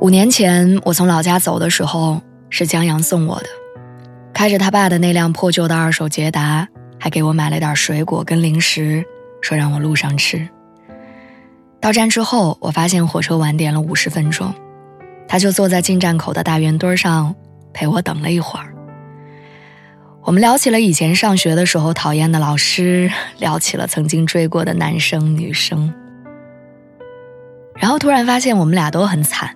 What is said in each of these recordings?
五年前，我从老家走的时候，是江阳送我的。开着他爸的那辆破旧的二手捷达，还给我买了点水果跟零食，说让我路上吃。到站之后，我发现火车晚点了五十分钟，他就坐在进站口的大圆墩上陪我等了一会儿。我们聊起了以前上学的时候讨厌的老师，聊起了曾经追过的男生女生，然后突然发现我们俩都很惨。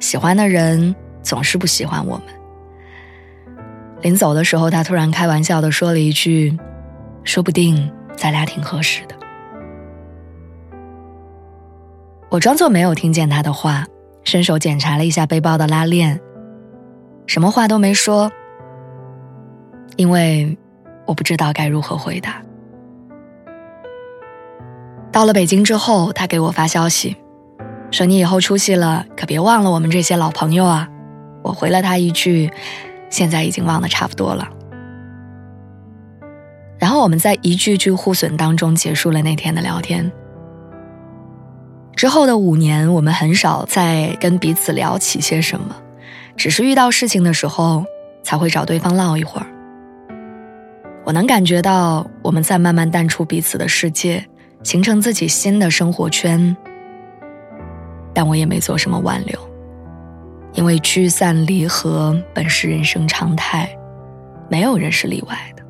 喜欢的人总是不喜欢我们。临走的时候，他突然开玩笑的说了一句：“说不定咱俩挺合适的。”我装作没有听见他的话，伸手检查了一下背包的拉链，什么话都没说，因为我不知道该如何回答。到了北京之后，他给我发消息。说你以后出息了，可别忘了我们这些老朋友啊！我回了他一句，现在已经忘得差不多了。然后我们在一句句互损当中结束了那天的聊天。之后的五年，我们很少再跟彼此聊起些什么，只是遇到事情的时候才会找对方唠一会儿。我能感觉到我们在慢慢淡出彼此的世界，形成自己新的生活圈。但我也没做什么挽留，因为聚散离合本是人生常态，没有人是例外的。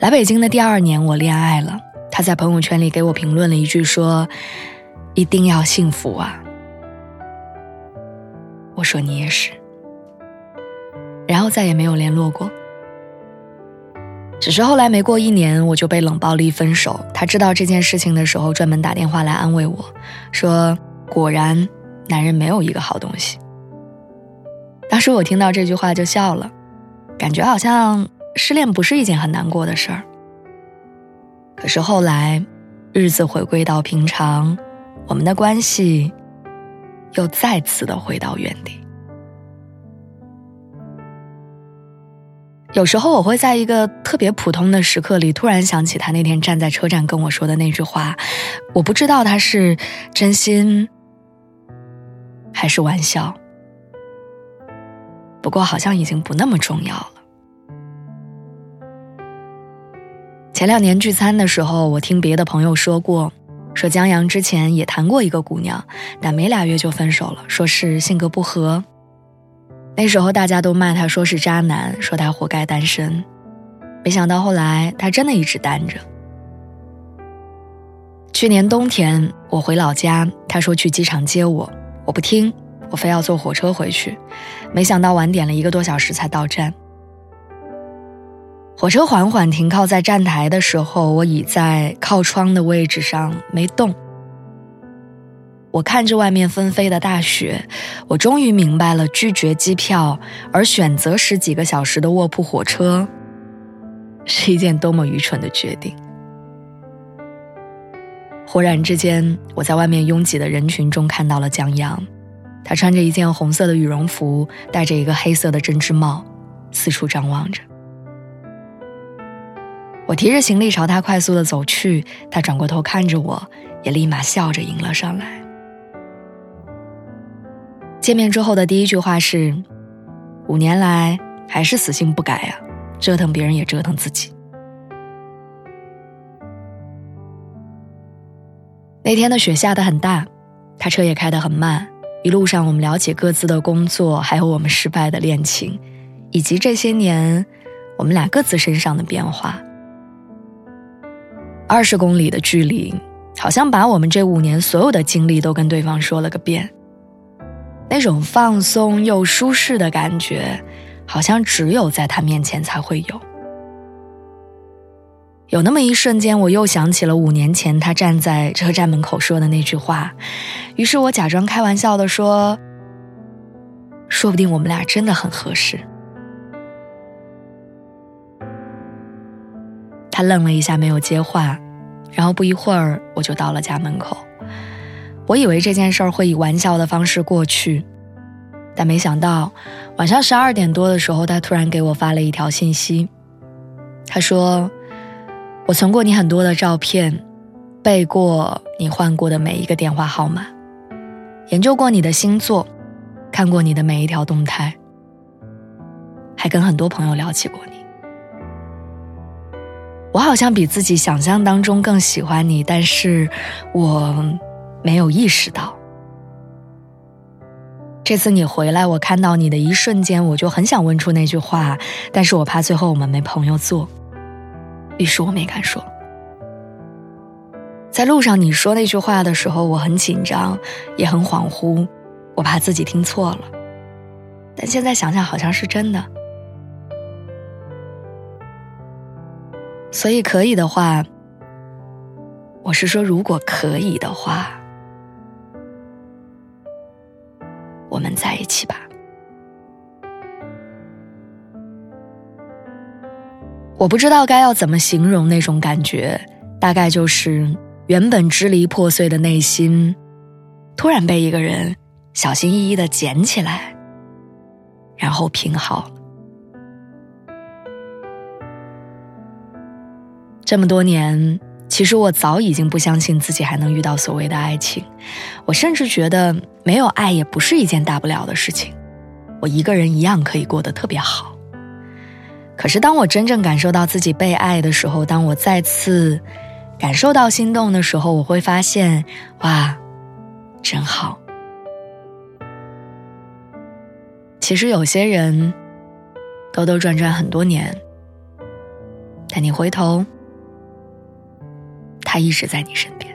来北京的第二年，我恋爱了，他在朋友圈里给我评论了一句说：“一定要幸福啊！”我说你也是，然后再也没有联络过。只是后来没过一年，我就被冷暴力分手。他知道这件事情的时候，专门打电话来安慰我，说：“果然，男人没有一个好东西。”当时我听到这句话就笑了，感觉好像失恋不是一件很难过的事儿。可是后来，日子回归到平常，我们的关系又再次的回到原地。有时候我会在一个特别普通的时刻里，突然想起他那天站在车站跟我说的那句话，我不知道他是真心还是玩笑，不过好像已经不那么重要了。前两年聚餐的时候，我听别的朋友说过，说江阳之前也谈过一个姑娘，但没俩月就分手了，说是性格不合。那时候大家都骂他，说是渣男，说他活该单身。没想到后来他真的一直单着。去年冬天我回老家，他说去机场接我，我不听，我非要坐火车回去。没想到晚点了一个多小时才到站。火车缓缓停靠在站台的时候，我倚在靠窗的位置上没动。我看着外面纷飞的大雪，我终于明白了拒绝机票而选择十几个小时的卧铺火车，是一件多么愚蠢的决定。忽然之间，我在外面拥挤的人群中看到了江阳，他穿着一件红色的羽绒服，戴着一个黑色的针织帽，四处张望着。我提着行李朝他快速的走去，他转过头看着我，也立马笑着迎了上来。见面之后的第一句话是：“五年来还是死性不改呀，折腾别人也折腾自己。”那天的雪下得很大，他车也开得很慢。一路上我们聊起各自的工作，还有我们失败的恋情，以及这些年我们俩各自身上的变化。二十公里的距离，好像把我们这五年所有的经历都跟对方说了个遍。那种放松又舒适的感觉，好像只有在他面前才会有。有那么一瞬间，我又想起了五年前他站在车站门口说的那句话，于是我假装开玩笑的说：“说不定我们俩真的很合适。”他愣了一下，没有接话，然后不一会儿我就到了家门口。我以为这件事儿会以玩笑的方式过去，但没想到晚上十二点多的时候，他突然给我发了一条信息。他说：“我存过你很多的照片，背过你换过的每一个电话号码，研究过你的星座，看过你的每一条动态，还跟很多朋友聊起过你。我好像比自己想象当中更喜欢你，但是我没有意识到。这次你回来，我看到你的一瞬间，我就很想问出那句话，但是我怕最后我们没朋友做。”于是我没敢说。在路上你说那句话的时候，我很紧张，也很恍惚，我怕自己听错了。但现在想想，好像是真的。所以可以的话，我是说，如果可以的话，起吧。我不知道该要怎么形容那种感觉，大概就是原本支离破碎的内心，突然被一个人小心翼翼的捡起来，然后拼好。这么多年，其实我早已经不相信自己还能遇到所谓的爱情，我甚至觉得没有爱也不是一件大不了的事情，我一个人一样可以过得特别好。可是，当我真正感受到自己被爱的时候，当我再次感受到心动的时候，我会发现，哇，真好。其实有些人兜兜转转很多年，但你回头，他一直在你身边。